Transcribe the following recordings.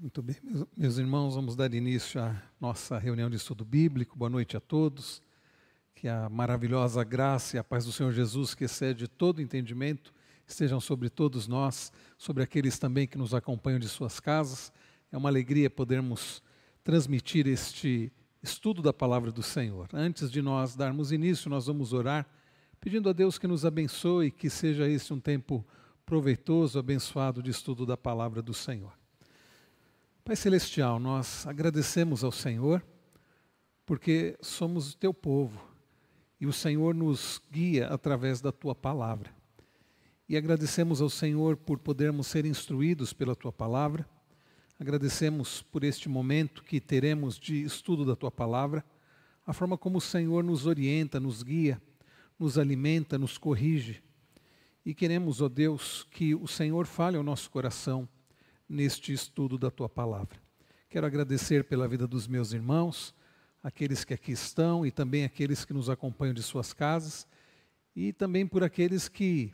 Muito bem, meus, irmãos, vamos dar início à nossa reunião de estudo bíblico. Boa noite a todos. Que a maravilhosa graça e a paz do Senhor Jesus, que excede todo entendimento, estejam sobre todos nós, sobre aqueles também que nos acompanham de suas casas. É uma alegria podermos transmitir este estudo da palavra do Senhor. Antes de nós darmos início, nós vamos orar, pedindo a Deus que nos abençoe, que seja esse um tempo proveitoso, abençoado de estudo da palavra do Senhor. Pai Celestial, nós agradecemos ao Senhor porque somos o teu povo e o Senhor nos guia através da tua palavra. E agradecemos ao Senhor por podermos ser instruídos pela tua palavra. Agradecemos por este momento que teremos de estudo da tua palavra, a forma como o Senhor nos orienta, nos guia, nos alimenta, nos corrige. E queremos, ó Deus, que o Senhor fale ao nosso coração neste estudo da tua palavra. Quero agradecer pela vida dos meus irmãos, aqueles que aqui estão e também aqueles que nos acompanham de suas casas, e também por aqueles que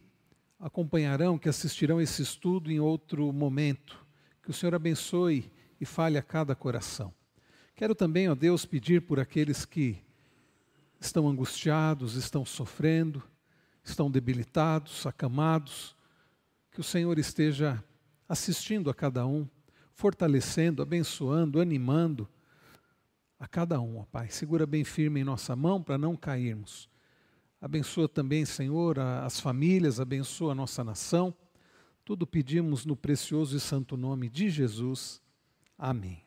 acompanharão, que assistirão esse estudo em outro momento. Que o Senhor abençoe e fale a cada coração. Quero também, ó Deus, pedir por aqueles que estão angustiados, estão sofrendo, estão debilitados, acamados, que o Senhor esteja assistindo a cada um, fortalecendo, abençoando, animando a cada um, ó Pai. Segura bem firme em nossa mão para não cairmos. Abençoa também, Senhor, as famílias, abençoa a nossa nação. Tudo pedimos no precioso e santo nome de Jesus. Amém.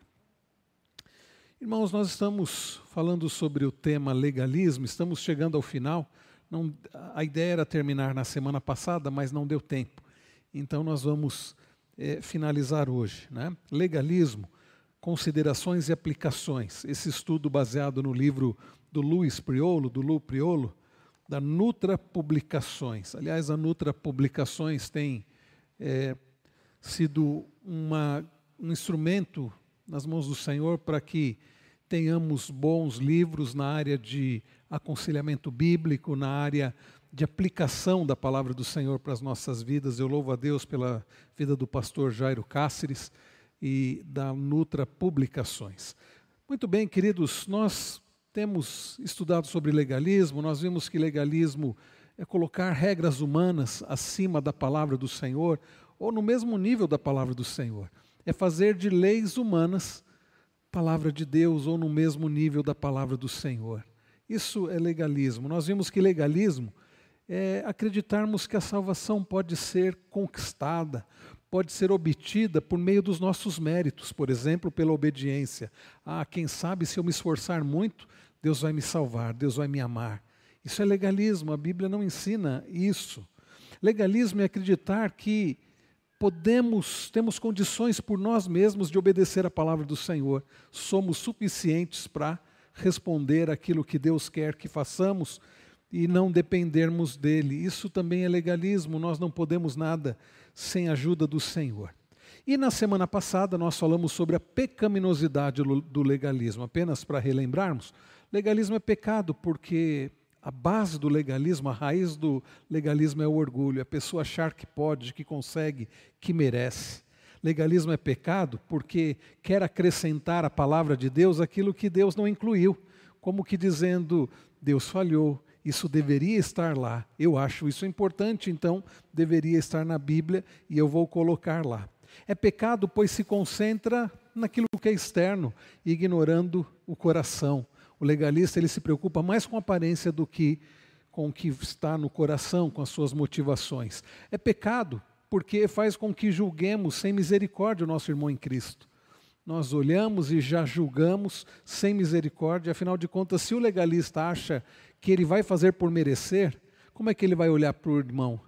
Irmãos, nós estamos falando sobre o tema legalismo, estamos chegando ao final. Não, a ideia era terminar na semana passada, mas não deu tempo. Então nós vamos é, finalizar hoje. Né? Legalismo, considerações e aplicações. Esse estudo baseado no livro do Luiz Priolo, do Lu Priolo, da Nutra Publicações. Aliás, a Nutra Publicações tem é, sido uma, um instrumento nas mãos do Senhor para que tenhamos bons livros na área de aconselhamento bíblico, na área de aplicação da palavra do Senhor para as nossas vidas. Eu louvo a Deus pela vida do pastor Jairo Cáceres e da Nutra Publicações. Muito bem, queridos, nós temos estudado sobre legalismo, nós vimos que legalismo é colocar regras humanas acima da palavra do Senhor ou no mesmo nível da palavra do Senhor. É fazer de leis humanas palavra de Deus ou no mesmo nível da palavra do Senhor. Isso é legalismo. Nós vimos que legalismo é acreditarmos que a salvação pode ser conquistada, pode ser obtida por meio dos nossos méritos, por exemplo, pela obediência. Ah, quem sabe se eu me esforçar muito, Deus vai me salvar, Deus vai me amar. Isso é legalismo, a Bíblia não ensina isso. Legalismo é acreditar que podemos, temos condições por nós mesmos de obedecer a palavra do Senhor, somos suficientes para responder aquilo que Deus quer que façamos e não dependermos dele. Isso também é legalismo, nós não podemos nada sem a ajuda do Senhor. E na semana passada nós falamos sobre a pecaminosidade do legalismo, apenas para relembrarmos. Legalismo é pecado porque a base do legalismo, a raiz do legalismo é o orgulho, a pessoa achar que pode, que consegue, que merece. Legalismo é pecado porque quer acrescentar à palavra de Deus aquilo que Deus não incluiu, como que dizendo: Deus falhou, isso deveria estar lá. Eu acho isso importante, então deveria estar na Bíblia e eu vou colocar lá. É pecado, pois se concentra naquilo que é externo, ignorando o coração. O legalista ele se preocupa mais com a aparência do que com o que está no coração, com as suas motivações. É pecado porque faz com que julguemos sem misericórdia o nosso irmão em Cristo. Nós olhamos e já julgamos sem misericórdia, afinal de contas, se o legalista acha que ele vai fazer por merecer, como é que ele vai olhar para o irmão?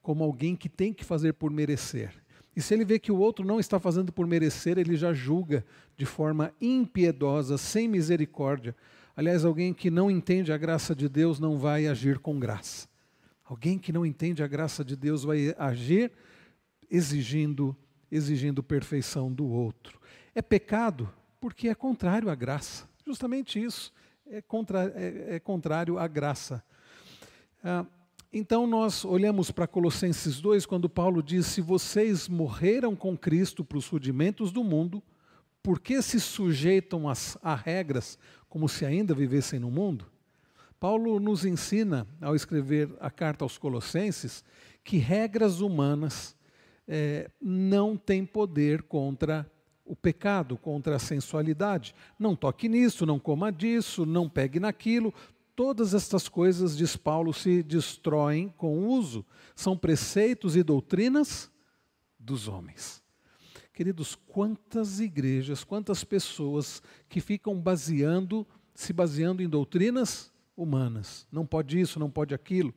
Como alguém que tem que fazer por merecer. E se ele vê que o outro não está fazendo por merecer, ele já julga de forma impiedosa, sem misericórdia. Aliás, alguém que não entende a graça de Deus não vai agir com graça. Alguém que não entende a graça de Deus vai agir exigindo, exigindo perfeição do outro. É pecado porque é contrário à graça. Justamente isso é, contra, é, é contrário à graça. Ah, então nós olhamos para Colossenses 2, quando Paulo diz: Se vocês morreram com Cristo para os rudimentos do mundo, por que se sujeitam às, a regras como se ainda vivessem no mundo? Paulo nos ensina, ao escrever a carta aos Colossenses, que regras humanas é, não têm poder contra o pecado, contra a sensualidade. Não toque nisso, não coma disso, não pegue naquilo. Todas estas coisas, diz Paulo, se destroem com o uso. São preceitos e doutrinas dos homens. Queridos, quantas igrejas, quantas pessoas que ficam baseando, se baseando em doutrinas humanas. Não pode isso, não pode aquilo.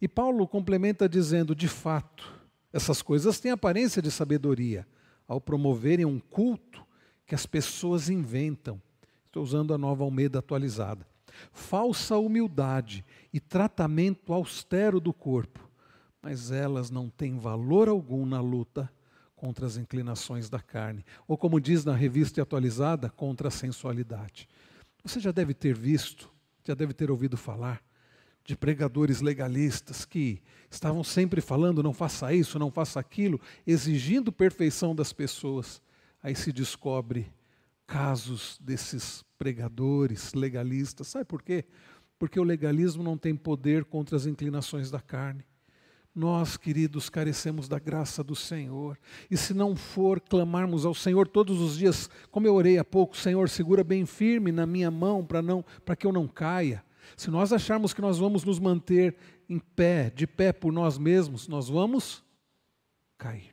E Paulo complementa dizendo: de fato, essas coisas têm aparência de sabedoria ao promoverem um culto que as pessoas inventam. Estou usando a nova Almeida atualizada. Falsa humildade e tratamento austero do corpo, mas elas não têm valor algum na luta contra as inclinações da carne, ou como diz na revista atualizada, contra a sensualidade. Você já deve ter visto, já deve ter ouvido falar de pregadores legalistas que estavam sempre falando não faça isso, não faça aquilo, exigindo perfeição das pessoas. Aí se descobre casos desses pregadores legalistas. Sabe por quê? Porque o legalismo não tem poder contra as inclinações da carne. Nós, queridos, carecemos da graça do Senhor. E se não for clamarmos ao Senhor todos os dias, como eu orei há pouco, Senhor, segura bem firme na minha mão para não para que eu não caia. Se nós acharmos que nós vamos nos manter em pé, de pé por nós mesmos, nós vamos cair.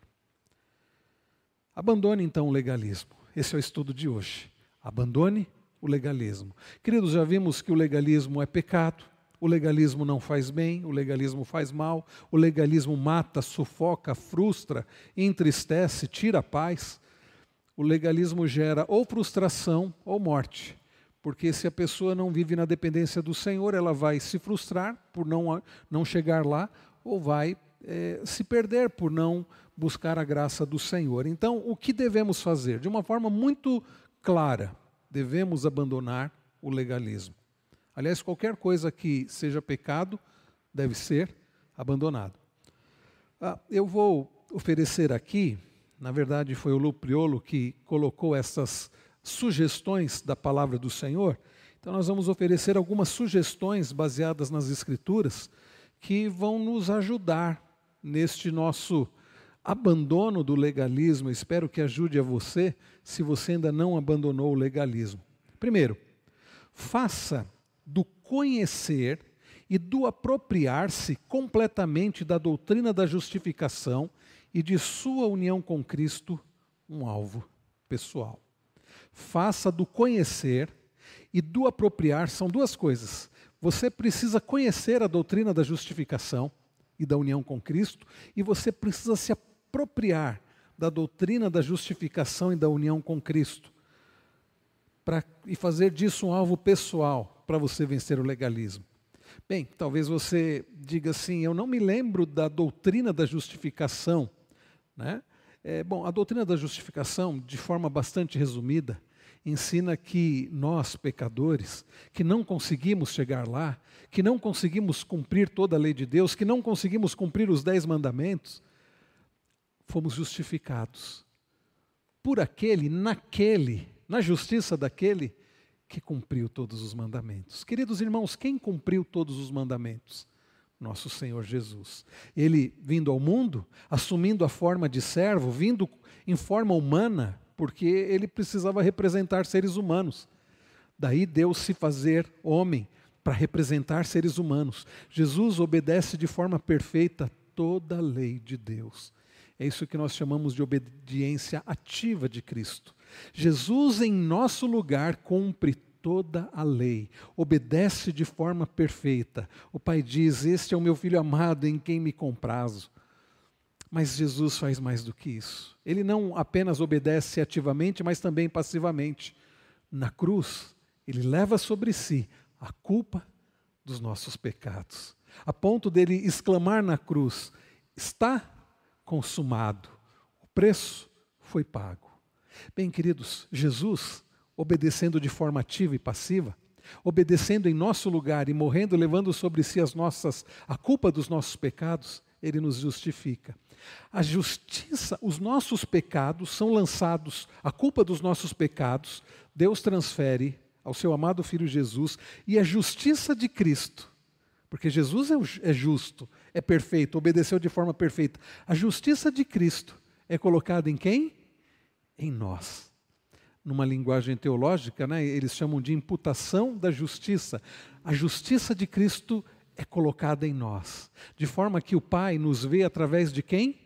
Abandone então o legalismo. Esse é o estudo de hoje. Abandone o legalismo. Queridos, já vimos que o legalismo é pecado, o legalismo não faz bem, o legalismo faz mal, o legalismo mata, sufoca, frustra, entristece, tira a paz. O legalismo gera ou frustração ou morte. Porque se a pessoa não vive na dependência do Senhor, ela vai se frustrar por não, não chegar lá, ou vai é, se perder por não buscar a graça do Senhor. Então, o que devemos fazer? De uma forma muito clara, devemos abandonar o legalismo. Aliás, qualquer coisa que seja pecado deve ser abandonado. Ah, eu vou oferecer aqui, na verdade foi o Lupriolo que colocou essas sugestões da palavra do Senhor. Então, nós vamos oferecer algumas sugestões baseadas nas Escrituras que vão nos ajudar neste nosso abandono do legalismo. Espero que ajude a você, se você ainda não abandonou o legalismo. Primeiro, faça do conhecer e do apropriar-se completamente da doutrina da justificação e de sua união com Cristo um alvo pessoal faça do conhecer e do apropriar são duas coisas. Você precisa conhecer a doutrina da justificação e da união com Cristo, e você precisa se apropriar da doutrina da justificação e da união com Cristo, pra, e fazer disso um alvo pessoal para você vencer o legalismo. Bem, talvez você diga assim: eu não me lembro da doutrina da justificação. Né? É, bom, a doutrina da justificação, de forma bastante resumida, ensina que nós, pecadores, que não conseguimos chegar lá, que não conseguimos cumprir toda a lei de Deus, que não conseguimos cumprir os dez mandamentos, fomos justificados por aquele, naquele, na justiça daquele que cumpriu todos os mandamentos. Queridos irmãos, quem cumpriu todos os mandamentos? Nosso Senhor Jesus. Ele vindo ao mundo, assumindo a forma de servo, vindo em forma humana, porque ele precisava representar seres humanos. Daí Deus se fazer homem para representar seres humanos. Jesus obedece de forma perfeita toda a lei de Deus. É isso que nós chamamos de obediência ativa de Cristo. Jesus, em nosso lugar, cumpre toda a lei, obedece de forma perfeita. O Pai diz: Este é o meu filho amado em quem me comprazo. Mas Jesus faz mais do que isso. Ele não apenas obedece ativamente, mas também passivamente. Na cruz, ele leva sobre si a culpa dos nossos pecados, a ponto dele exclamar na cruz: está consumado, o preço foi pago. Bem, queridos, Jesus, obedecendo de forma ativa e passiva, obedecendo em nosso lugar e morrendo, levando sobre si as nossas a culpa dos nossos pecados, ele nos justifica. A justiça, os nossos pecados são lançados, a culpa dos nossos pecados, Deus transfere ao seu amado Filho Jesus, e a justiça de Cristo, porque Jesus é, é justo, é perfeito, obedeceu de forma perfeita. A justiça de Cristo é colocada em quem? Em nós. Numa linguagem teológica, né, eles chamam de imputação da justiça. A justiça de Cristo é colocada em nós, de forma que o Pai nos vê através de quem?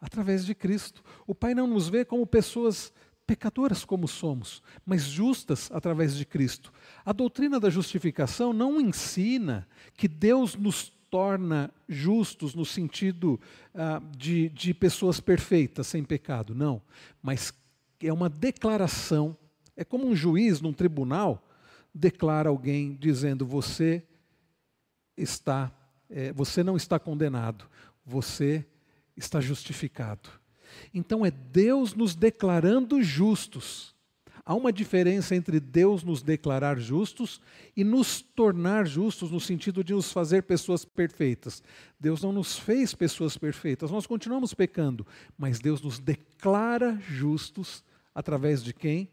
Através de Cristo. O Pai não nos vê como pessoas pecadoras como somos, mas justas através de Cristo. A doutrina da justificação não ensina que Deus nos torna justos no sentido ah, de, de pessoas perfeitas, sem pecado, não. Mas é uma declaração, é como um juiz num tribunal declara alguém dizendo: você está, é, você não está condenado, você está justificado. Então é Deus nos declarando justos. Há uma diferença entre Deus nos declarar justos e nos tornar justos no sentido de nos fazer pessoas perfeitas. Deus não nos fez pessoas perfeitas, nós continuamos pecando, mas Deus nos declara justos através de quem?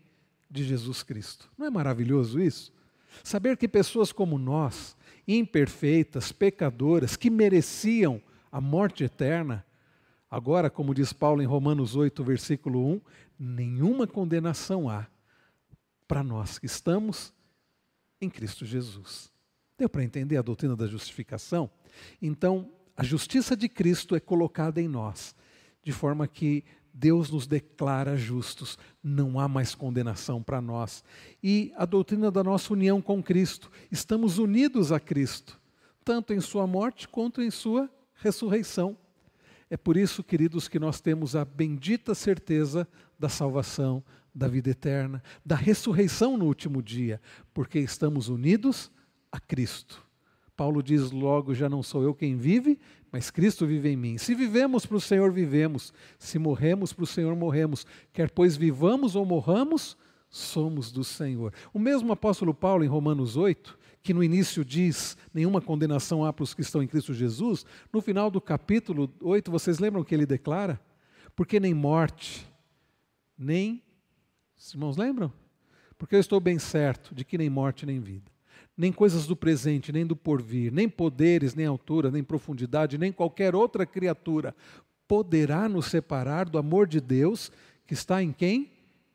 De Jesus Cristo. Não é maravilhoso isso? Saber que pessoas como nós, imperfeitas, pecadoras, que mereciam a morte eterna, agora, como diz Paulo em Romanos 8, versículo 1, nenhuma condenação há para nós que estamos em Cristo Jesus. Deu para entender a doutrina da justificação? Então, a justiça de Cristo é colocada em nós, de forma que Deus nos declara justos, não há mais condenação para nós. E a doutrina da nossa união com Cristo, estamos unidos a Cristo, tanto em Sua morte quanto em Sua ressurreição. É por isso, queridos, que nós temos a bendita certeza da salvação, da vida eterna, da ressurreição no último dia, porque estamos unidos a Cristo. Paulo diz logo: já não sou eu quem vive, mas Cristo vive em mim. Se vivemos para o Senhor, vivemos. Se morremos para o Senhor, morremos. Quer pois vivamos ou morramos, somos do Senhor. O mesmo apóstolo Paulo, em Romanos 8, que no início diz: nenhuma condenação há para os que estão em Cristo Jesus, no final do capítulo 8, vocês lembram que ele declara? Porque nem morte, nem. Os irmãos lembram? Porque eu estou bem certo de que nem morte nem vida nem coisas do presente, nem do porvir, nem poderes, nem altura, nem profundidade, nem qualquer outra criatura poderá nos separar do amor de Deus que está em quem?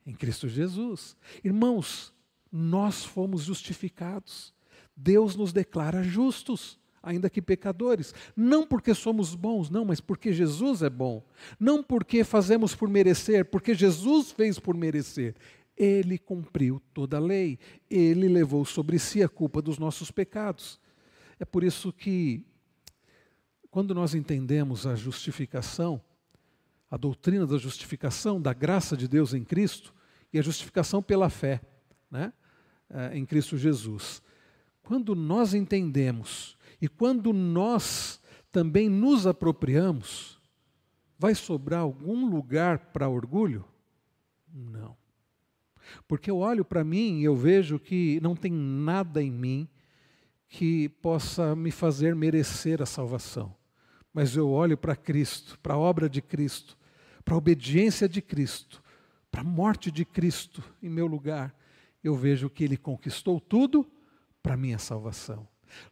Em Cristo Jesus. Irmãos, nós fomos justificados. Deus nos declara justos, ainda que pecadores. Não porque somos bons, não, mas porque Jesus é bom. Não porque fazemos por merecer, porque Jesus fez por merecer. Ele cumpriu toda a lei, ele levou sobre si a culpa dos nossos pecados. É por isso que, quando nós entendemos a justificação, a doutrina da justificação, da graça de Deus em Cristo, e a justificação pela fé né, eh, em Cristo Jesus, quando nós entendemos e quando nós também nos apropriamos, vai sobrar algum lugar para orgulho? Não. Porque eu olho para mim e eu vejo que não tem nada em mim que possa me fazer merecer a salvação. Mas eu olho para Cristo, para a obra de Cristo, para a obediência de Cristo, para a morte de Cristo em meu lugar. Eu vejo que Ele conquistou tudo para minha salvação.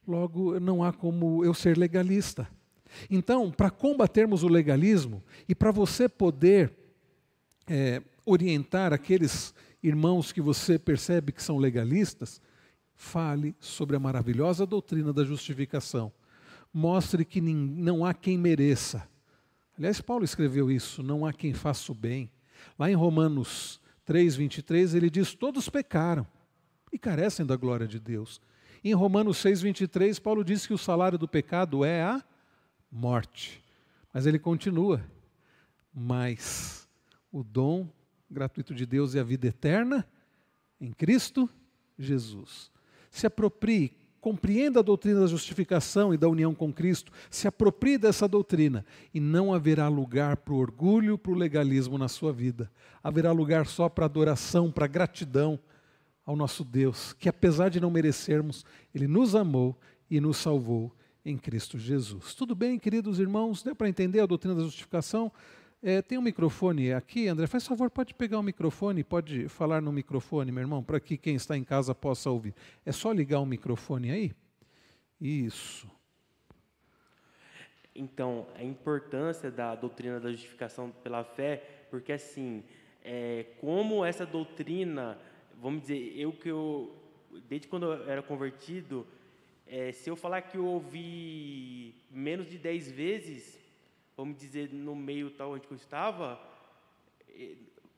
Logo, não há como eu ser legalista. Então, para combatermos o legalismo e para você poder é, orientar aqueles irmãos que você percebe que são legalistas, fale sobre a maravilhosa doutrina da justificação. Mostre que não há quem mereça. Aliás, Paulo escreveu isso: não há quem faça o bem. Lá em Romanos 3, 23, ele diz: Todos pecaram e carecem da glória de Deus. Em Romanos 6, 23, Paulo diz que o salário do pecado é a morte. Mas ele continua: Mas o dom gratuito de Deus e a vida eterna em Cristo Jesus. Se aproprie, compreenda a doutrina da justificação e da união com Cristo, se aproprie dessa doutrina e não haverá lugar para o orgulho, para o legalismo na sua vida. Haverá lugar só para adoração, para gratidão ao nosso Deus, que apesar de não merecermos, Ele nos amou e nos salvou em Cristo Jesus. Tudo bem, queridos irmãos? Deu para entender a doutrina da justificação? É, tem um microfone aqui, André. Faz favor, pode pegar o microfone, pode falar no microfone, meu irmão, para que quem está em casa possa ouvir. É só ligar o microfone aí? Isso. Então, a importância da doutrina da justificação pela fé, porque assim, é, como essa doutrina, vamos dizer, eu que eu, desde quando eu era convertido, é, se eu falar que eu ouvi menos de dez vezes, vamos dizer, no meio tal onde eu estava, é,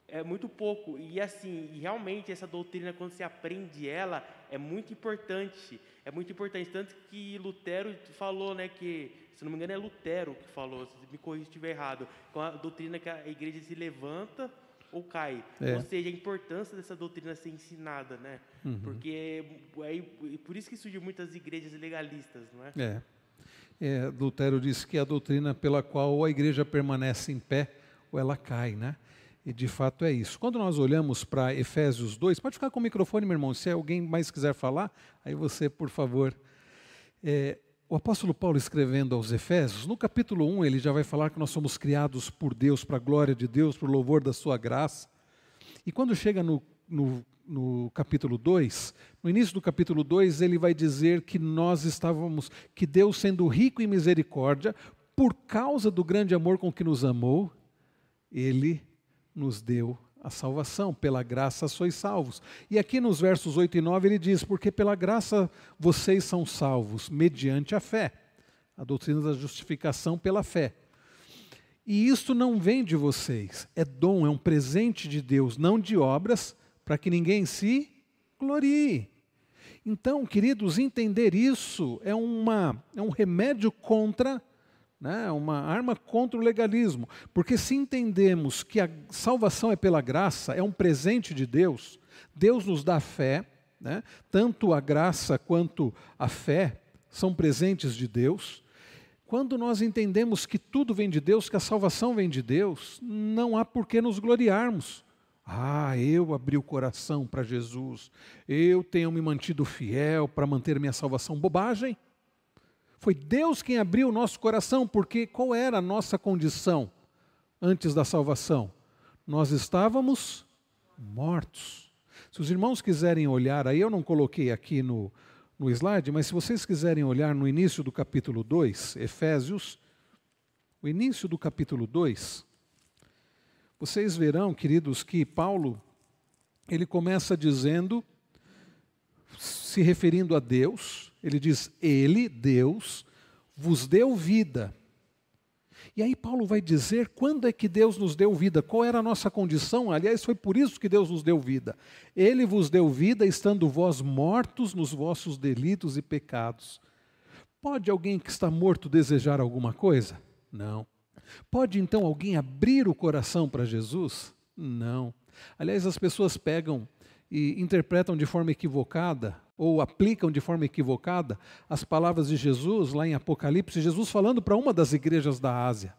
é muito pouco. E assim, realmente essa doutrina, quando se aprende ela, é muito importante. É muito importante. Tanto que Lutero falou, né, que, se não me engano, é Lutero que falou, se me corrija se estiver errado, com a doutrina que a igreja se levanta ou cai. É. Ou seja, a importância dessa doutrina ser ensinada, né? Uhum. Porque é, é, por isso que surgem muitas igrejas legalistas, não é? É. É, Lutero disse que é a doutrina pela qual a igreja permanece em pé ou ela cai, né? E de fato é isso. Quando nós olhamos para Efésios 2, pode ficar com o microfone, meu irmão, se alguém mais quiser falar, aí você, por favor. É, o apóstolo Paulo escrevendo aos Efésios, no capítulo 1, ele já vai falar que nós somos criados por Deus, para a glória de Deus, para o louvor da sua graça. E quando chega no, no no capítulo 2, no início do capítulo 2, ele vai dizer que nós estávamos, que Deus, sendo rico em misericórdia, por causa do grande amor com que nos amou, ele nos deu a salvação, pela graça sois salvos. E aqui nos versos 8 e 9 ele diz: Porque pela graça vocês são salvos, mediante a fé. A doutrina da justificação pela fé. E isto não vem de vocês, é dom, é um presente de Deus, não de obras, para que ninguém se glorie. Então, queridos, entender isso é, uma, é um remédio contra, né, uma arma contra o legalismo. Porque se entendemos que a salvação é pela graça, é um presente de Deus, Deus nos dá fé, né, tanto a graça quanto a fé são presentes de Deus. Quando nós entendemos que tudo vem de Deus, que a salvação vem de Deus, não há por que nos gloriarmos. Ah, eu abri o coração para Jesus, eu tenho me mantido fiel para manter minha salvação. Bobagem. Foi Deus quem abriu o nosso coração, porque qual era a nossa condição antes da salvação? Nós estávamos mortos. Se os irmãos quiserem olhar, aí eu não coloquei aqui no, no slide, mas se vocês quiserem olhar no início do capítulo 2, Efésios, o início do capítulo 2, vocês verão, queridos, que Paulo ele começa dizendo, se referindo a Deus, ele diz: Ele, Deus, vos deu vida. E aí Paulo vai dizer quando é que Deus nos deu vida, qual era a nossa condição. Aliás, foi por isso que Deus nos deu vida. Ele vos deu vida, estando vós mortos nos vossos delitos e pecados. Pode alguém que está morto desejar alguma coisa? Não. Pode então alguém abrir o coração para Jesus? Não. Aliás, as pessoas pegam e interpretam de forma equivocada ou aplicam de forma equivocada as palavras de Jesus lá em Apocalipse, Jesus falando para uma das igrejas da Ásia,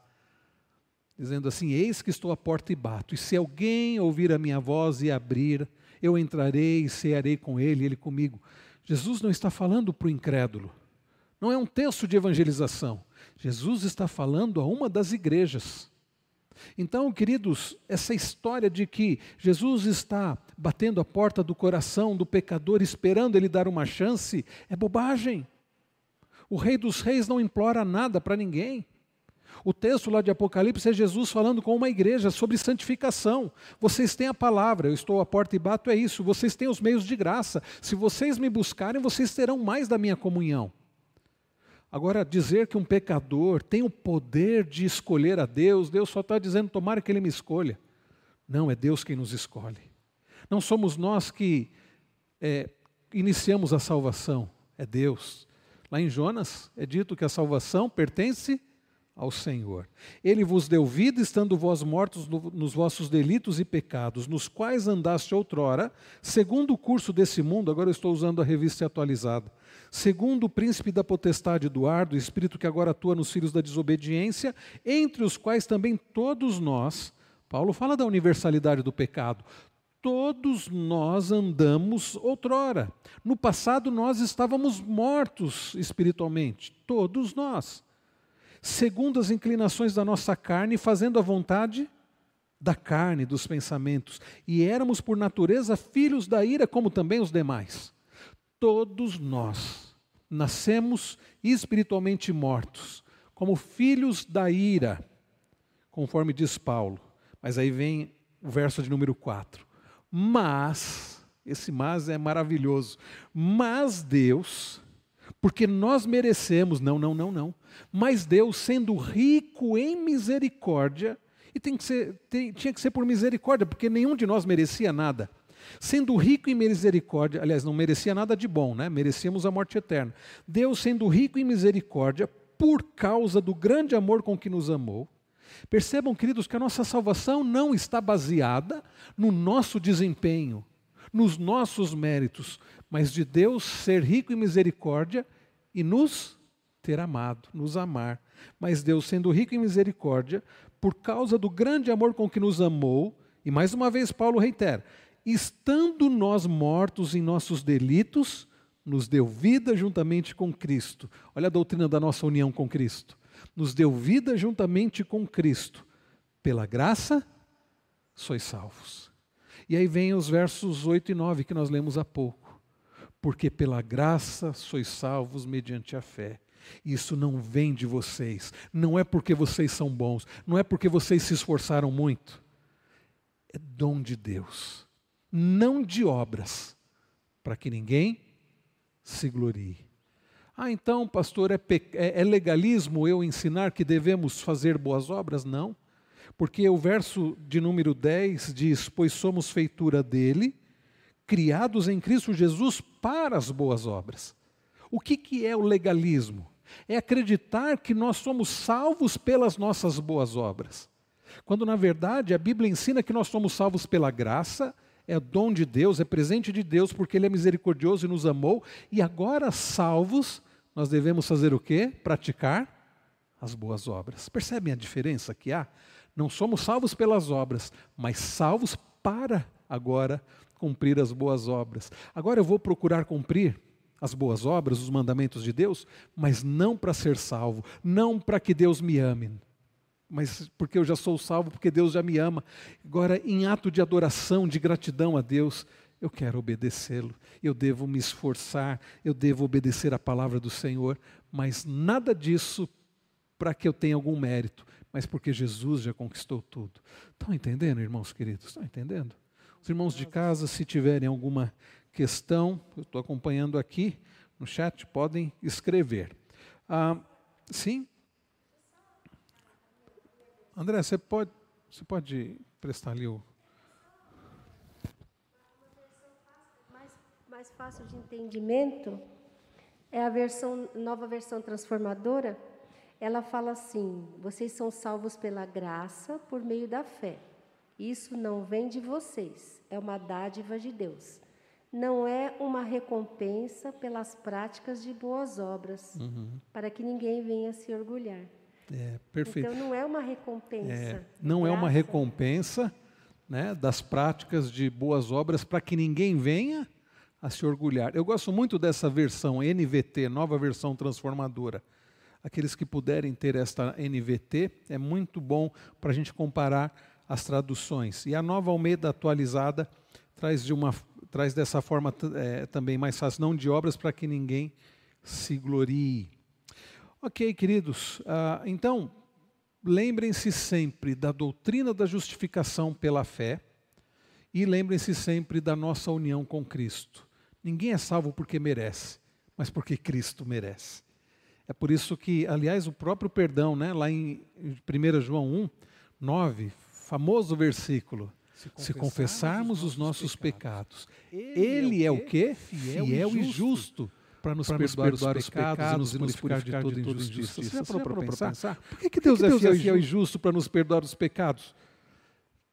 dizendo assim: Eis que estou à porta e bato, e se alguém ouvir a minha voz e abrir, eu entrarei e cearei com ele, ele comigo. Jesus não está falando para o incrédulo, não é um texto de evangelização. Jesus está falando a uma das igrejas. Então, queridos, essa história de que Jesus está batendo a porta do coração do pecador, esperando ele dar uma chance, é bobagem. O Rei dos Reis não implora nada para ninguém. O texto lá de Apocalipse é Jesus falando com uma igreja sobre santificação. Vocês têm a palavra, eu estou à porta e bato, é isso. Vocês têm os meios de graça. Se vocês me buscarem, vocês terão mais da minha comunhão. Agora, dizer que um pecador tem o poder de escolher a Deus, Deus só está dizendo, tomara que ele me escolha. Não, é Deus quem nos escolhe. Não somos nós que é, iniciamos a salvação, é Deus. Lá em Jonas é dito que a salvação pertence ao Senhor. Ele vos deu vida, estando vós mortos no, nos vossos delitos e pecados, nos quais andaste outrora, segundo o curso desse mundo, agora eu estou usando a revista atualizada segundo o príncipe da potestade do ar, do espírito que agora atua nos filhos da desobediência, entre os quais também todos nós, Paulo fala da universalidade do pecado, todos nós andamos outrora. No passado nós estávamos mortos espiritualmente, todos nós, segundo as inclinações da nossa carne, fazendo a vontade da carne, dos pensamentos, e éramos por natureza filhos da ira, como também os demais. Todos nós nascemos espiritualmente mortos, como filhos da ira, conforme diz Paulo. Mas aí vem o verso de número 4. Mas, esse mas é maravilhoso. Mas Deus, porque nós merecemos, não, não, não, não. Mas Deus, sendo rico em misericórdia, e tem que ser, tem, tinha que ser por misericórdia, porque nenhum de nós merecia nada. Sendo rico em misericórdia, aliás, não merecia nada de bom, né? Merecíamos a morte eterna. Deus, sendo rico em misericórdia, por causa do grande amor com que nos amou, Percebam, queridos, que a nossa salvação não está baseada no nosso desempenho, nos nossos méritos, mas de Deus ser rico em misericórdia e nos ter amado, nos amar. Mas Deus, sendo rico em misericórdia, por causa do grande amor com que nos amou, e mais uma vez Paulo reitera: estando nós mortos em nossos delitos, nos deu vida juntamente com Cristo. Olha a doutrina da nossa união com Cristo nos deu vida juntamente com Cristo. Pela graça, sois salvos. E aí vem os versos 8 e 9 que nós lemos há pouco. Porque pela graça sois salvos mediante a fé. Isso não vem de vocês, não é porque vocês são bons, não é porque vocês se esforçaram muito. É dom de Deus, não de obras, para que ninguém se glorie. Ah, então, pastor, é, é, é, legalismo eu ensinar que devemos fazer boas obras? Não. Porque o verso de número 10 diz: Pois somos feitura dele, criados em Cristo Jesus para as boas obras. O que, que é o legalismo? É acreditar que nós somos salvos pelas nossas boas obras. Quando, na verdade, a Bíblia ensina que nós somos salvos pela graça, é dom de Deus, é presente de Deus, porque Ele é misericordioso e nos amou, e agora salvos nós devemos fazer o quê? Praticar as boas obras. Percebem a diferença que há? Não somos salvos pelas obras, mas salvos para agora cumprir as boas obras. Agora eu vou procurar cumprir as boas obras, os mandamentos de Deus, mas não para ser salvo, não para que Deus me ame, mas porque eu já sou salvo, porque Deus já me ama. Agora, em ato de adoração, de gratidão a Deus, eu quero obedecê-lo, eu devo me esforçar, eu devo obedecer a palavra do Senhor, mas nada disso para que eu tenha algum mérito, mas porque Jesus já conquistou tudo. Estão entendendo, irmãos queridos? Estão entendendo? Os irmãos de casa, se tiverem alguma questão, eu estou acompanhando aqui no chat, podem escrever. Ah, sim? André, você pode, você pode prestar ali o. mais fácil de entendimento é a versão nova versão transformadora. Ela fala assim: vocês são salvos pela graça por meio da fé. Isso não vem de vocês, é uma dádiva de Deus. Não é uma recompensa pelas práticas de boas obras, uhum. para que ninguém venha se orgulhar. É, perfeito. Então não é uma recompensa. É, não graça. é uma recompensa né, das práticas de boas obras para que ninguém venha a se orgulhar. Eu gosto muito dessa versão NVT, nova versão transformadora. Aqueles que puderem ter esta NVT, é muito bom para a gente comparar as traduções. E a nova Almeida atualizada traz, de uma, traz dessa forma é, também mais fácil, não de obras para que ninguém se glorie. Ok, queridos, uh, então, lembrem-se sempre da doutrina da justificação pela fé e lembrem-se sempre da nossa união com Cristo. Ninguém é salvo porque merece, mas porque Cristo merece. É por isso que, aliás, o próprio perdão, né, lá em 1 João 1, 9, famoso versículo. Se confessarmos, se confessarmos os nossos pecados, pecados Ele é o que? Fiel, Fiel, e justo para nos, perdoar, os pecados, pecados e nos purificar de toda injustiça. Você já parou para pensar? pensar? Por que, que Deus, que Deus é, fiel, é fiel e justo para nos perdoar os pecados?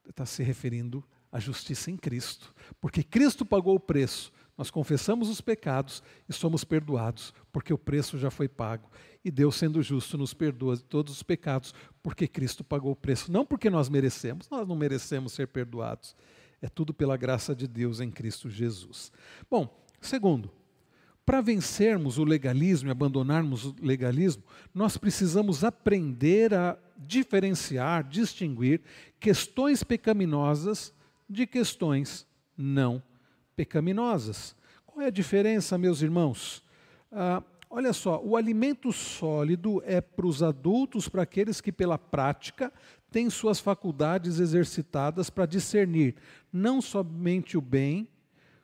Está se referindo à justiça em Cristo. Porque Cristo pagou o preço nós confessamos os pecados e somos perdoados, porque o preço já foi pago. E Deus, sendo justo, nos perdoa de todos os pecados, porque Cristo pagou o preço. Não porque nós merecemos, nós não merecemos ser perdoados. É tudo pela graça de Deus em Cristo Jesus. Bom, segundo, para vencermos o legalismo e abandonarmos o legalismo, nós precisamos aprender a diferenciar, distinguir questões pecaminosas de questões não pecaminosas. Qual é a diferença, meus irmãos? Ah, olha só, o alimento sólido é para os adultos, para aqueles que, pela prática, têm suas faculdades exercitadas para discernir não somente o bem,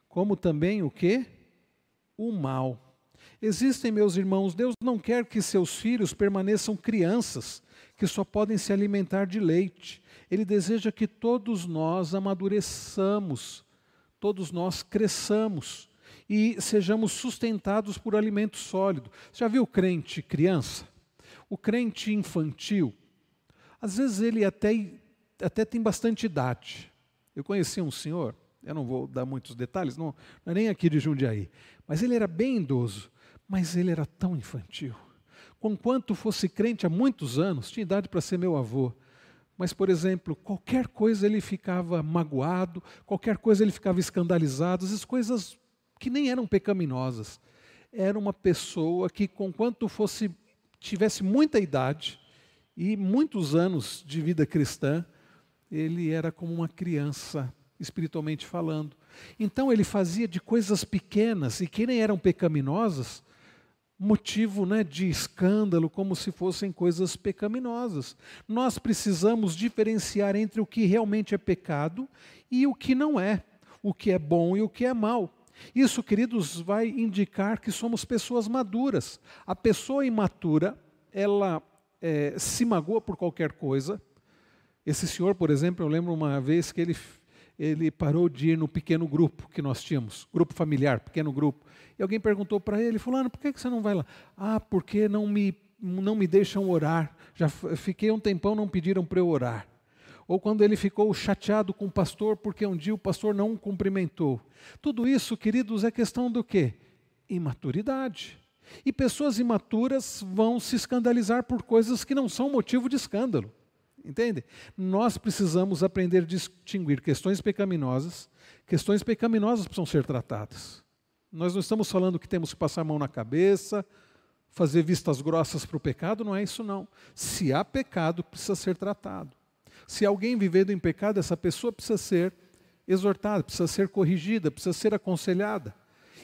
como também o que? O mal. Existem, meus irmãos, Deus não quer que seus filhos permaneçam crianças que só podem se alimentar de leite. Ele deseja que todos nós amadureçamos, todos nós cresçamos e sejamos sustentados por alimento sólido. Já viu o crente criança? O crente infantil, às vezes ele até, até tem bastante idade. Eu conheci um senhor, eu não vou dar muitos detalhes, não, não é nem aqui de Jundiaí, mas ele era bem idoso, mas ele era tão infantil. Conquanto fosse crente há muitos anos, tinha idade para ser meu avô, mas, por exemplo, qualquer coisa ele ficava magoado, qualquer coisa ele ficava escandalizado, as coisas que nem eram pecaminosas. Era uma pessoa que, conquanto fosse tivesse muita idade, e muitos anos de vida cristã, ele era como uma criança, espiritualmente falando. Então ele fazia de coisas pequenas e que nem eram pecaminosas, motivo né, de escândalo, como se fossem coisas pecaminosas. Nós precisamos diferenciar entre o que realmente é pecado e o que não é, o que é bom e o que é mal. Isso, queridos, vai indicar que somos pessoas maduras. A pessoa imatura, ela é, se magoa por qualquer coisa. Esse senhor, por exemplo, eu lembro uma vez que ele, ele parou de ir no pequeno grupo que nós tínhamos, grupo familiar, pequeno grupo. E alguém perguntou para ele, fulano, por que você não vai lá? Ah, porque não me, não me deixam orar. Já fiquei um tempão, não pediram para eu orar. Ou quando ele ficou chateado com o pastor porque um dia o pastor não o cumprimentou. Tudo isso, queridos, é questão do quê? Imaturidade. E pessoas imaturas vão se escandalizar por coisas que não são motivo de escândalo. Entende? Nós precisamos aprender a distinguir questões pecaminosas. Questões pecaminosas precisam ser tratadas. Nós não estamos falando que temos que passar a mão na cabeça, fazer vistas grossas para o pecado, não é isso não. Se há pecado, precisa ser tratado. Se alguém vivendo em pecado, essa pessoa precisa ser exortada, precisa ser corrigida, precisa ser aconselhada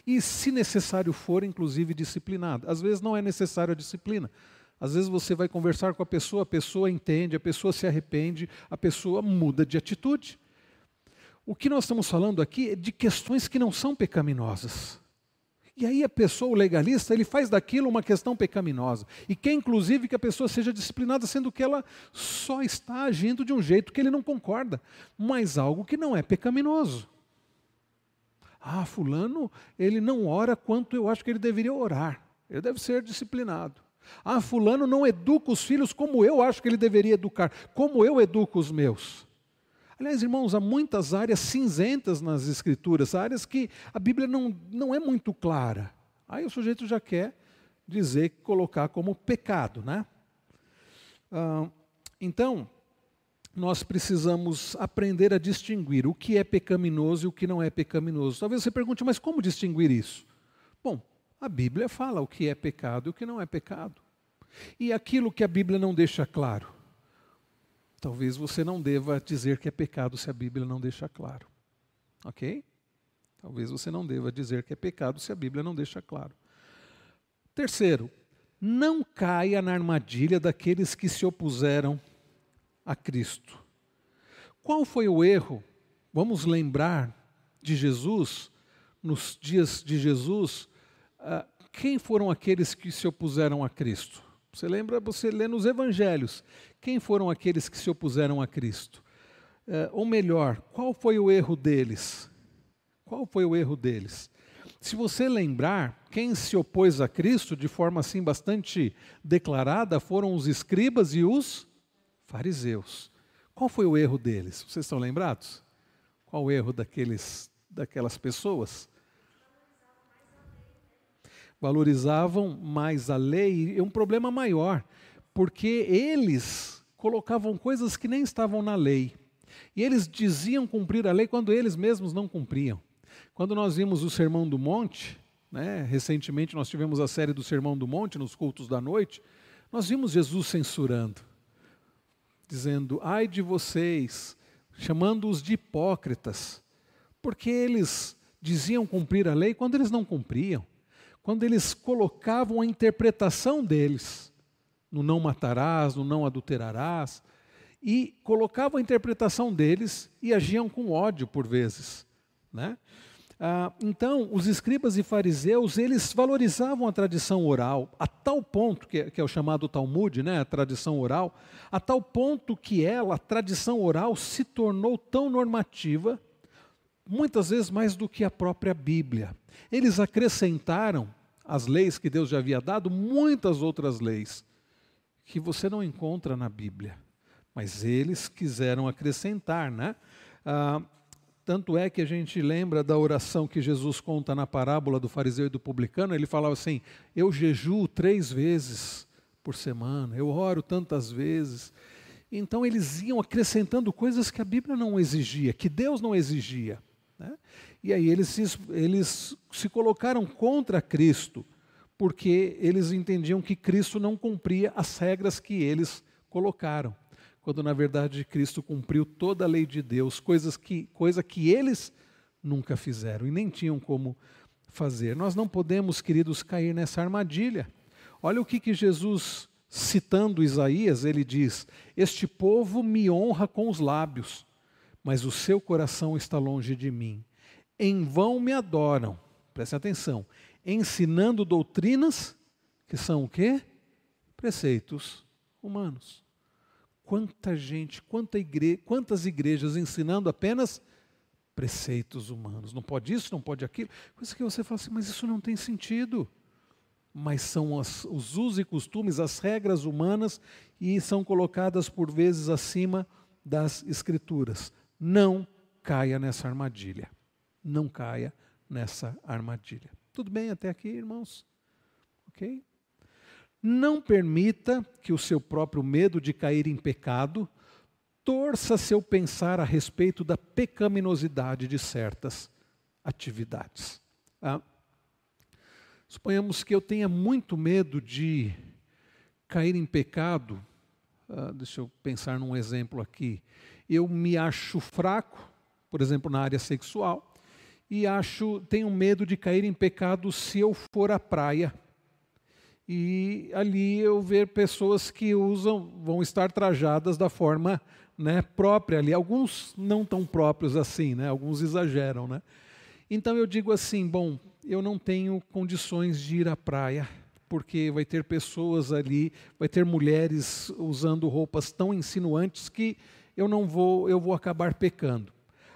e, se necessário for, inclusive disciplinado. Às vezes não é necessário a disciplina. Às vezes você vai conversar com a pessoa, a pessoa entende, a pessoa se arrepende, a pessoa muda de atitude. O que nós estamos falando aqui é de questões que não são pecaminosas. E aí a pessoa, o legalista, ele faz daquilo uma questão pecaminosa. E quer inclusive que a pessoa seja disciplinada, sendo que ela só está agindo de um jeito que ele não concorda, mas algo que não é pecaminoso. Ah, fulano, ele não ora quanto eu acho que ele deveria orar. Ele deve ser disciplinado. Ah, fulano não educa os filhos como eu acho que ele deveria educar, como eu educo os meus. Aliás, irmãos, há muitas áreas cinzentas nas escrituras, áreas que a Bíblia não, não é muito clara. Aí o sujeito já quer dizer, colocar como pecado, né? Ah, então, nós precisamos aprender a distinguir o que é pecaminoso e o que não é pecaminoso. Talvez você pergunte, mas como distinguir isso? Bom, a Bíblia fala o que é pecado e o que não é pecado. E aquilo que a Bíblia não deixa claro. Talvez você não deva dizer que é pecado se a Bíblia não deixa claro. Ok? Talvez você não deva dizer que é pecado se a Bíblia não deixa claro. Terceiro, não caia na armadilha daqueles que se opuseram a Cristo. Qual foi o erro? Vamos lembrar de Jesus, nos dias de Jesus, uh, quem foram aqueles que se opuseram a Cristo? Você lembra, você lê nos evangelhos, quem foram aqueles que se opuseram a Cristo? Uh, ou melhor, qual foi o erro deles? Qual foi o erro deles? Se você lembrar, quem se opôs a Cristo de forma assim bastante declarada foram os escribas e os fariseus. Qual foi o erro deles? Vocês estão lembrados? Qual o erro daqueles, daquelas pessoas? Valorizavam mais a lei, e um problema maior, porque eles colocavam coisas que nem estavam na lei. E eles diziam cumprir a lei quando eles mesmos não cumpriam. Quando nós vimos o Sermão do Monte, né, recentemente nós tivemos a série do Sermão do Monte nos cultos da noite, nós vimos Jesus censurando, dizendo: ai de vocês, chamando-os de hipócritas, porque eles diziam cumprir a lei quando eles não cumpriam, quando eles colocavam a interpretação deles no não matarás, no não adulterarás, e colocavam a interpretação deles e agiam com ódio por vezes. Né? Ah, então, os escribas e fariseus, eles valorizavam a tradição oral, a tal ponto, que é, que é o chamado Talmud, né, a tradição oral, a tal ponto que ela, a tradição oral, se tornou tão normativa, muitas vezes mais do que a própria Bíblia. Eles acrescentaram às leis que Deus já havia dado muitas outras leis que você não encontra na Bíblia, mas eles quiseram acrescentar, né? Ah, tanto é que a gente lembra da oração que Jesus conta na parábola do fariseu e do publicano. Ele falava assim: Eu jejuo três vezes por semana, eu oro tantas vezes. Então eles iam acrescentando coisas que a Bíblia não exigia, que Deus não exigia. Né? E aí eles se, eles se colocaram contra Cristo, porque eles entendiam que Cristo não cumpria as regras que eles colocaram quando na verdade Cristo cumpriu toda a lei de Deus, coisas que, coisa que eles nunca fizeram e nem tinham como fazer. Nós não podemos, queridos, cair nessa armadilha. Olha o que, que Jesus, citando Isaías, ele diz: Este povo me honra com os lábios, mas o seu coração está longe de mim. Em vão me adoram, preste atenção, ensinando doutrinas que são o quê? Preceitos humanos. Quanta gente, quanta igre quantas igrejas ensinando apenas preceitos humanos. Não pode isso, não pode aquilo. Coisa que você fala assim, mas isso não tem sentido. Mas são as, os usos e costumes, as regras humanas e são colocadas por vezes acima das escrituras. Não caia nessa armadilha. Não caia nessa armadilha. Tudo bem até aqui, irmãos? Ok? Não permita que o seu próprio medo de cair em pecado torça seu pensar a respeito da pecaminosidade de certas atividades. Ah, suponhamos que eu tenha muito medo de cair em pecado. Ah, deixa eu pensar num exemplo aqui. Eu me acho fraco, por exemplo, na área sexual, e acho tenho medo de cair em pecado se eu for à praia e ali eu ver pessoas que usam, vão estar trajadas da forma né, própria ali. Alguns não tão próprios assim, né? alguns exageram. Né? Então eu digo assim: bom, eu não tenho condições de ir à praia, porque vai ter pessoas ali, vai ter mulheres usando roupas tão insinuantes que eu não vou, eu vou acabar pecando.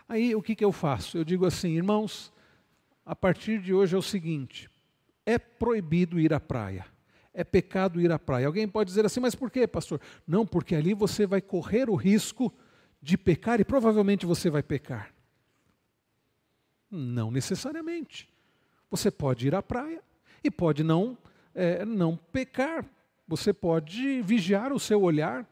Aí o que, que eu faço? Eu digo assim, irmãos, a partir de hoje é o seguinte: é proibido ir à praia é pecado ir à praia. Alguém pode dizer assim, mas por quê, pastor? Não, porque ali você vai correr o risco de pecar e provavelmente você vai pecar. Não necessariamente. Você pode ir à praia e pode não, é, não pecar. Você pode vigiar o seu olhar.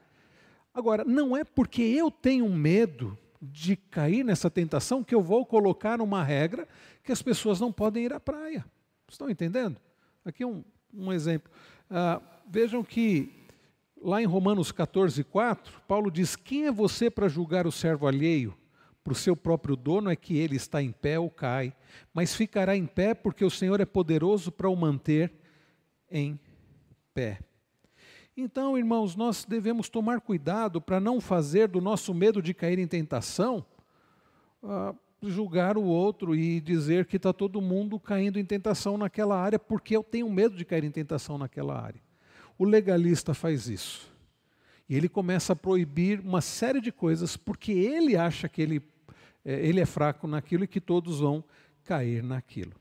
Agora, não é porque eu tenho medo de cair nessa tentação que eu vou colocar uma regra que as pessoas não podem ir à praia. Estão entendendo? Aqui um, um exemplo. Ah, vejam que lá em Romanos 14, 4, Paulo diz: Quem é você para julgar o servo alheio? Para o seu próprio dono é que ele está em pé ou cai, mas ficará em pé porque o Senhor é poderoso para o manter em pé. Então, irmãos, nós devemos tomar cuidado para não fazer do nosso medo de cair em tentação ah, julgar o outro e dizer que está todo mundo caindo em tentação naquela área porque eu tenho medo de cair em tentação naquela área. O legalista faz isso. E ele começa a proibir uma série de coisas porque ele acha que ele, é, ele é fraco naquilo e que todos vão cair naquilo.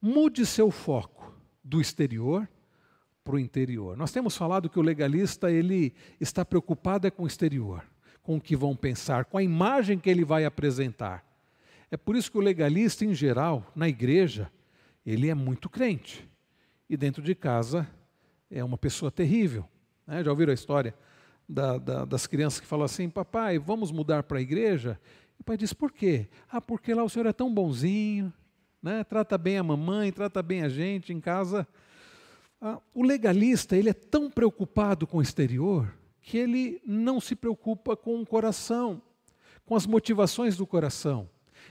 Mude seu foco do exterior para o interior. Nós temos falado que o legalista ele está preocupado é com o exterior, com o que vão pensar, com a imagem que ele vai apresentar. É por isso que o legalista, em geral, na igreja, ele é muito crente. E dentro de casa é uma pessoa terrível. Né? Já ouviram a história da, da, das crianças que falam assim: Papai, vamos mudar para a igreja? E o pai diz: Por quê? Ah, porque lá o senhor é tão bonzinho, né? trata bem a mamãe, trata bem a gente em casa. Ah, o legalista ele é tão preocupado com o exterior que ele não se preocupa com o coração, com as motivações do coração.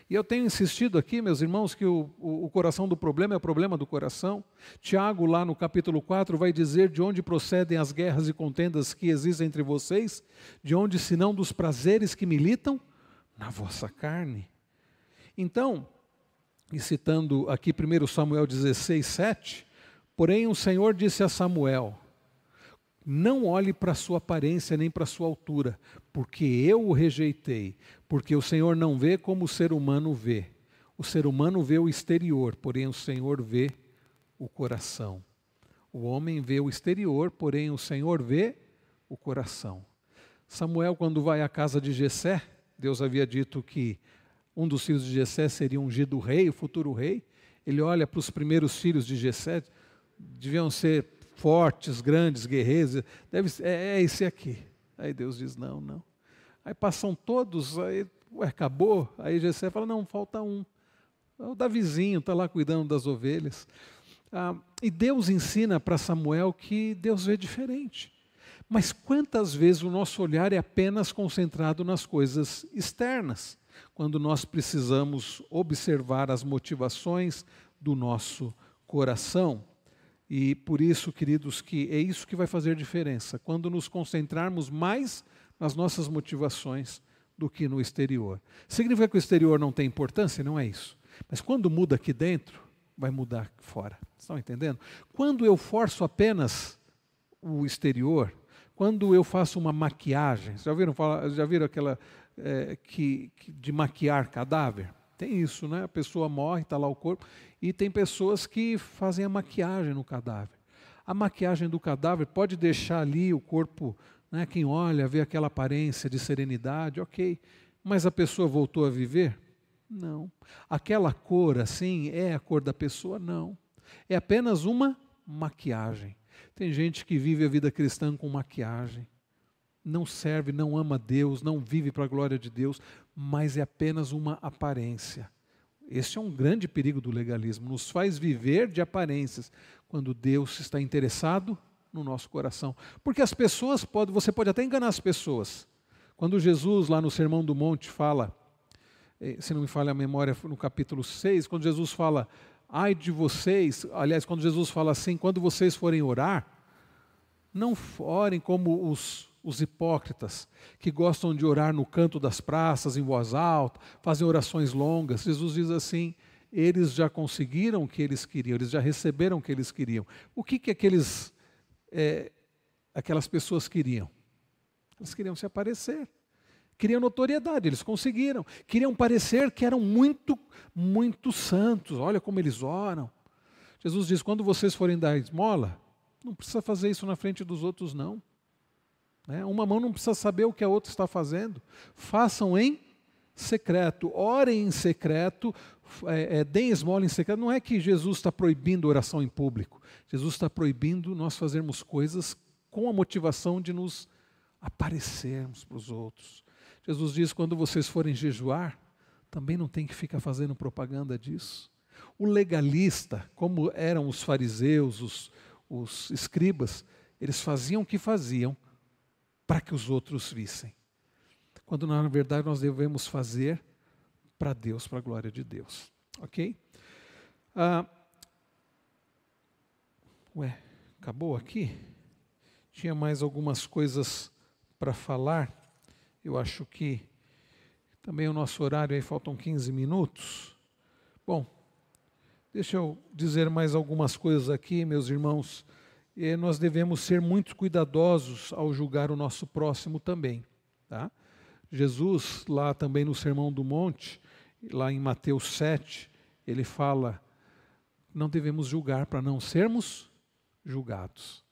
E eu tenho insistido aqui, meus irmãos, que o, o, o, coração do problema é o problema do coração. Tiago, lá no capítulo 4, vai dizer de onde procedem as guerras e contendas que existem entre vocês, de onde senão dos prazeres que militam na vossa carne. Então, e citando aqui 1 Samuel 16, 7, porém o Senhor disse a Samuel: não olhe para a sua aparência nem para a sua altura, porque eu o rejeitei, porque o Senhor não vê como o ser humano vê. O ser humano vê o exterior, porém o Senhor vê o coração. O homem vê o exterior, porém o Senhor vê o coração. Samuel, quando vai à casa de Jessé, Deus havia dito que um dos filhos de Jessé seria ungido rei, o futuro rei. Ele olha para os primeiros filhos de Jessé, deviam ser fortes, grandes, guerreiros, deve ser, é, é esse aqui. Aí Deus diz: não, não. Aí passam todos, aí ué, acabou. Aí Jessé fala: não, falta um. É o Davizinho está lá cuidando das ovelhas. Ah, e Deus ensina para Samuel que Deus vê diferente. Mas quantas vezes o nosso olhar é apenas concentrado nas coisas externas, quando nós precisamos observar as motivações do nosso coração? E por isso, queridos, que é isso que vai fazer diferença, quando nos concentrarmos mais nas nossas motivações do que no exterior. Significa que o exterior não tem importância? Não é isso. Mas quando muda aqui dentro, vai mudar fora. Estão entendendo? Quando eu forço apenas o exterior, quando eu faço uma maquiagem, já viram, já viram aquela é, que, que, de maquiar cadáver? Tem isso, né? A pessoa morre, está lá o corpo, e tem pessoas que fazem a maquiagem no cadáver. A maquiagem do cadáver pode deixar ali o corpo, né, quem olha, vê aquela aparência de serenidade, ok. Mas a pessoa voltou a viver? Não. Aquela cor assim é a cor da pessoa? Não. É apenas uma maquiagem. Tem gente que vive a vida cristã com maquiagem. Não serve, não ama Deus, não vive para a glória de Deus, mas é apenas uma aparência. Este é um grande perigo do legalismo, nos faz viver de aparências, quando Deus está interessado no nosso coração. Porque as pessoas podem, você pode até enganar as pessoas. Quando Jesus, lá no Sermão do Monte, fala, eh, se não me falha a memória, no capítulo 6, quando Jesus fala, ai de vocês, aliás, quando Jesus fala assim, quando vocês forem orar, não orem como os os hipócritas, que gostam de orar no canto das praças, em voz alta, fazem orações longas. Jesus diz assim: eles já conseguiram o que eles queriam, eles já receberam o que eles queriam. O que, que aqueles, é, aquelas pessoas queriam? Eles queriam se aparecer, queriam notoriedade, eles conseguiram. Queriam parecer que eram muito, muito santos. Olha como eles oram. Jesus diz: quando vocês forem dar esmola, não precisa fazer isso na frente dos outros, não. Né? Uma mão não precisa saber o que a outra está fazendo. Façam em secreto, orem em secreto, é, é, deem esmola em secreto. Não é que Jesus está proibindo oração em público. Jesus está proibindo nós fazermos coisas com a motivação de nos aparecermos para os outros. Jesus diz: quando vocês forem jejuar, também não tem que ficar fazendo propaganda disso. O legalista, como eram os fariseus, os, os escribas, eles faziam o que faziam para que os outros vissem. Quando na verdade nós devemos fazer para Deus, para a glória de Deus. Ok? Ah, ué, acabou aqui? Tinha mais algumas coisas para falar. Eu acho que também o nosso horário aí faltam 15 minutos. Bom, deixa eu dizer mais algumas coisas aqui, meus irmãos nós devemos ser muito cuidadosos ao julgar o nosso próximo também. Tá? Jesus, lá também no Sermão do Monte, lá em Mateus 7, ele fala: não devemos julgar para não sermos julgados.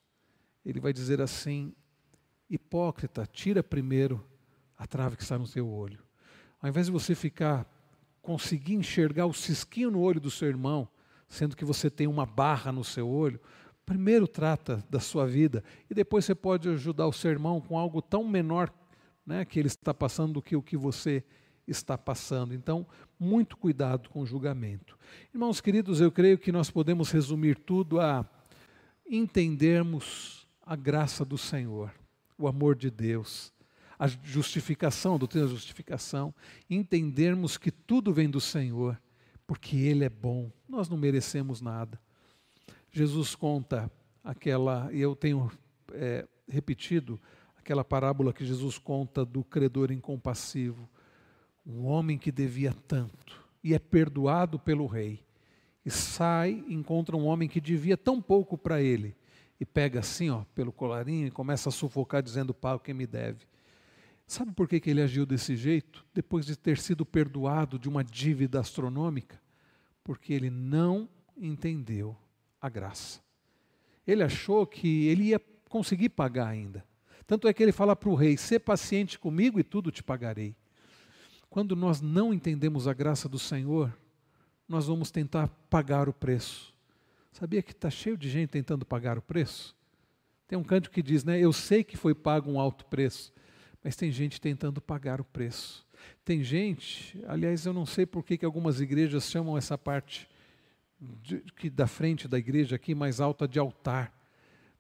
Ele vai dizer assim: hipócrita, tira primeiro a trave que está no seu olho. Ao invés de você ficar, conseguir enxergar o cisquinho no olho do seu irmão, sendo que você tem uma barra no seu olho, Primeiro trata da sua vida e depois você pode ajudar o seu irmão com algo tão menor né, que ele está passando do que o que você está passando. Então, muito cuidado com o julgamento. Irmãos queridos, eu creio que nós podemos resumir tudo a entendermos a graça do Senhor, o amor de Deus, a justificação, a doutrina da justificação, entendermos que tudo vem do Senhor, porque Ele é bom, nós não merecemos nada. Jesus conta aquela, e eu tenho é, repetido, aquela parábola que Jesus conta do credor incompassivo, um homem que devia tanto e é perdoado pelo rei, e sai encontra um homem que devia tão pouco para ele, e pega assim, ó, pelo colarinho e começa a sufocar dizendo, pago quem me deve. Sabe por que, que ele agiu desse jeito? Depois de ter sido perdoado de uma dívida astronômica? Porque ele não entendeu a graça. Ele achou que ele ia conseguir pagar ainda. Tanto é que ele fala para o rei: "Sê paciente comigo e tudo te pagarei". Quando nós não entendemos a graça do Senhor, nós vamos tentar pagar o preço. Sabia que está cheio de gente tentando pagar o preço? Tem um canto que diz, né? Eu sei que foi pago um alto preço, mas tem gente tentando pagar o preço. Tem gente, aliás, eu não sei por que, que algumas igrejas chamam essa parte de, que da frente da igreja aqui mais alta de altar.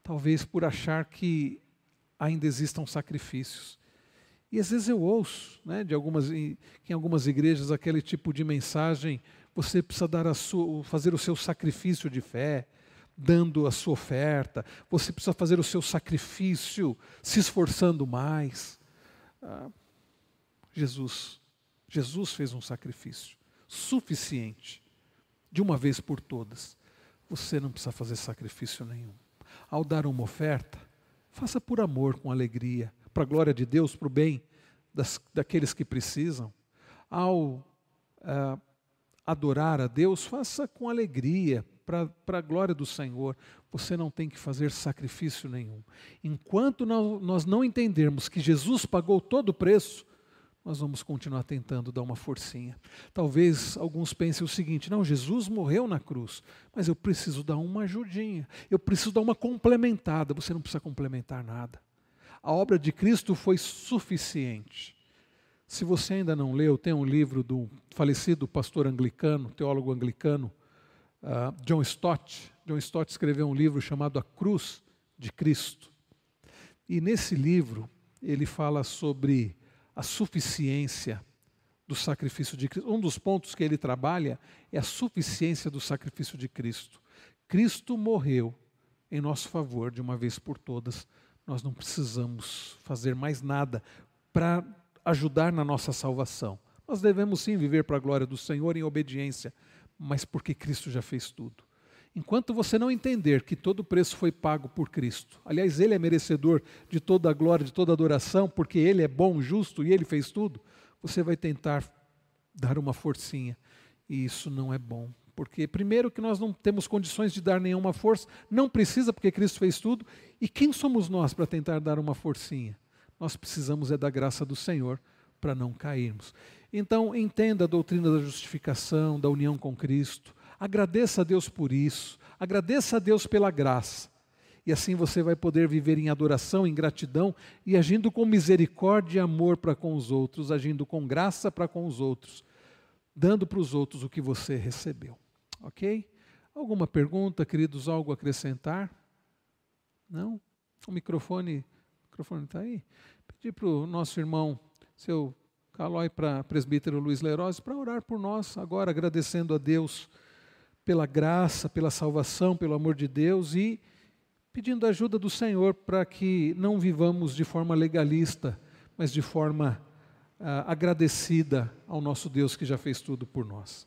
Talvez por achar que ainda existam sacrifícios. E às vezes eu ouço, né, de algumas, em, algumas igrejas, aquele tipo de mensagem: você precisa dar a sua, fazer o seu sacrifício de fé, dando a sua oferta, você precisa fazer o seu sacrifício, se esforçando mais. Ah, Jesus, Jesus fez um sacrifício suficiente, de uma vez por todas. Você não precisa fazer sacrifício nenhum. Ao dar uma oferta, faça por amor, com alegria, para a glória de Deus, para o bem das, daqueles que precisam. Ao ah, adorar a Deus, faça com alegria, para a glória do Senhor, você não tem que fazer sacrifício nenhum. Enquanto nós não entendermos que Jesus pagou todo o preço, nós vamos continuar tentando dar uma forcinha. Talvez alguns pensem o seguinte: não, Jesus morreu na cruz, mas eu preciso dar uma ajudinha, eu preciso dar uma complementada. Você não precisa complementar nada. A obra de Cristo foi suficiente. Se você ainda não leu, tem um livro do falecido pastor anglicano, teólogo anglicano, uh, John Stott. John Stott escreveu um livro chamado A Cruz de Cristo. E nesse livro ele fala sobre a suficiência do sacrifício de Cristo. Um dos pontos que ele trabalha é a suficiência do sacrifício de Cristo. Cristo morreu em nosso favor de uma vez por todas. Nós não precisamos fazer mais nada para ajudar na nossa salvação. Nós devemos sim viver para a glória do Senhor em obediência, mas porque Cristo já fez tudo. Enquanto você não entender que todo o preço foi pago por Cristo, aliás, Ele é merecedor de toda a glória, de toda a adoração, porque Ele é bom, justo e Ele fez tudo, você vai tentar dar uma forcinha. E isso não é bom. Porque, primeiro, que nós não temos condições de dar nenhuma força, não precisa, porque Cristo fez tudo. E quem somos nós para tentar dar uma forcinha? Nós precisamos é da graça do Senhor para não cairmos. Então, entenda a doutrina da justificação, da união com Cristo. Agradeça a Deus por isso. Agradeça a Deus pela graça. E assim você vai poder viver em adoração, em gratidão e agindo com misericórdia e amor para com os outros, agindo com graça para com os outros, dando para os outros o que você recebeu. Ok? Alguma pergunta, queridos? Algo a acrescentar? Não? O microfone, está aí? Pedir para o nosso irmão, seu Calói para presbítero Luiz Leroz para orar por nós agora, agradecendo a Deus pela graça, pela salvação, pelo amor de Deus e pedindo a ajuda do Senhor para que não vivamos de forma legalista, mas de forma ah, agradecida ao nosso Deus que já fez tudo por nós.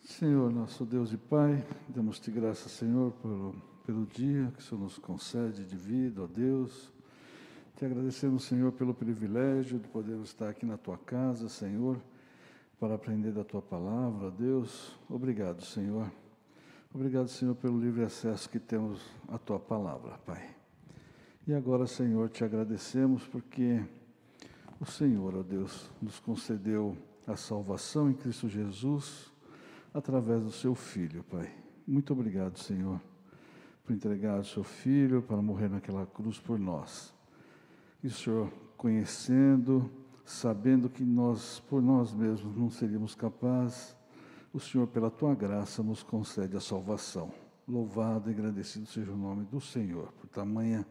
Senhor, nosso Deus e Pai, damos-te graça, Senhor, pelo, pelo dia que o Senhor nos concede de vida, ó Deus te agradecemos, Senhor, pelo privilégio de podermos estar aqui na tua casa, Senhor, para aprender da tua palavra, Deus. Obrigado, Senhor. Obrigado, Senhor, pelo livre acesso que temos à tua palavra, Pai. E agora, Senhor, te agradecemos porque o Senhor, ó Deus, nos concedeu a salvação em Cristo Jesus através do seu Filho, Pai. Muito obrigado, Senhor, por entregar o seu filho para morrer naquela cruz por nós. E o Senhor, conhecendo, sabendo que nós, por nós mesmos, não seríamos capazes, o Senhor, pela tua graça, nos concede a salvação. Louvado e agradecido seja o nome do Senhor, por tamanha,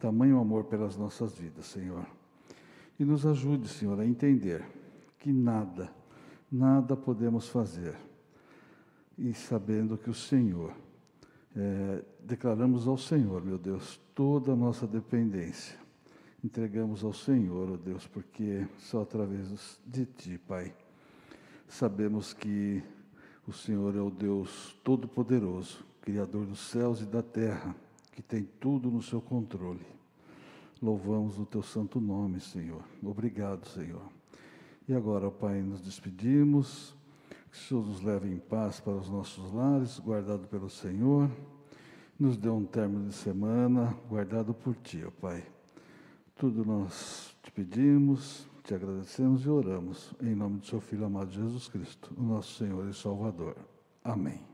tamanho amor pelas nossas vidas, Senhor. E nos ajude, Senhor, a entender que nada, nada podemos fazer. E sabendo que o Senhor, é, declaramos ao Senhor, meu Deus, toda a nossa dependência. Entregamos ao Senhor, ó oh Deus, porque só através de Ti, Pai, sabemos que o Senhor é o Deus Todo-Poderoso, Criador dos céus e da terra, que tem tudo no seu controle. Louvamos o Teu santo nome, Senhor. Obrigado, Senhor. E agora, Pai, nos despedimos. Que o Senhor nos leve em paz para os nossos lares, guardado pelo Senhor. Nos dê um término de semana, guardado por Ti, ó Pai. Tudo nós te pedimos, te agradecemos e oramos. Em nome do Seu Filho amado Jesus Cristo, o nosso Senhor e Salvador. Amém.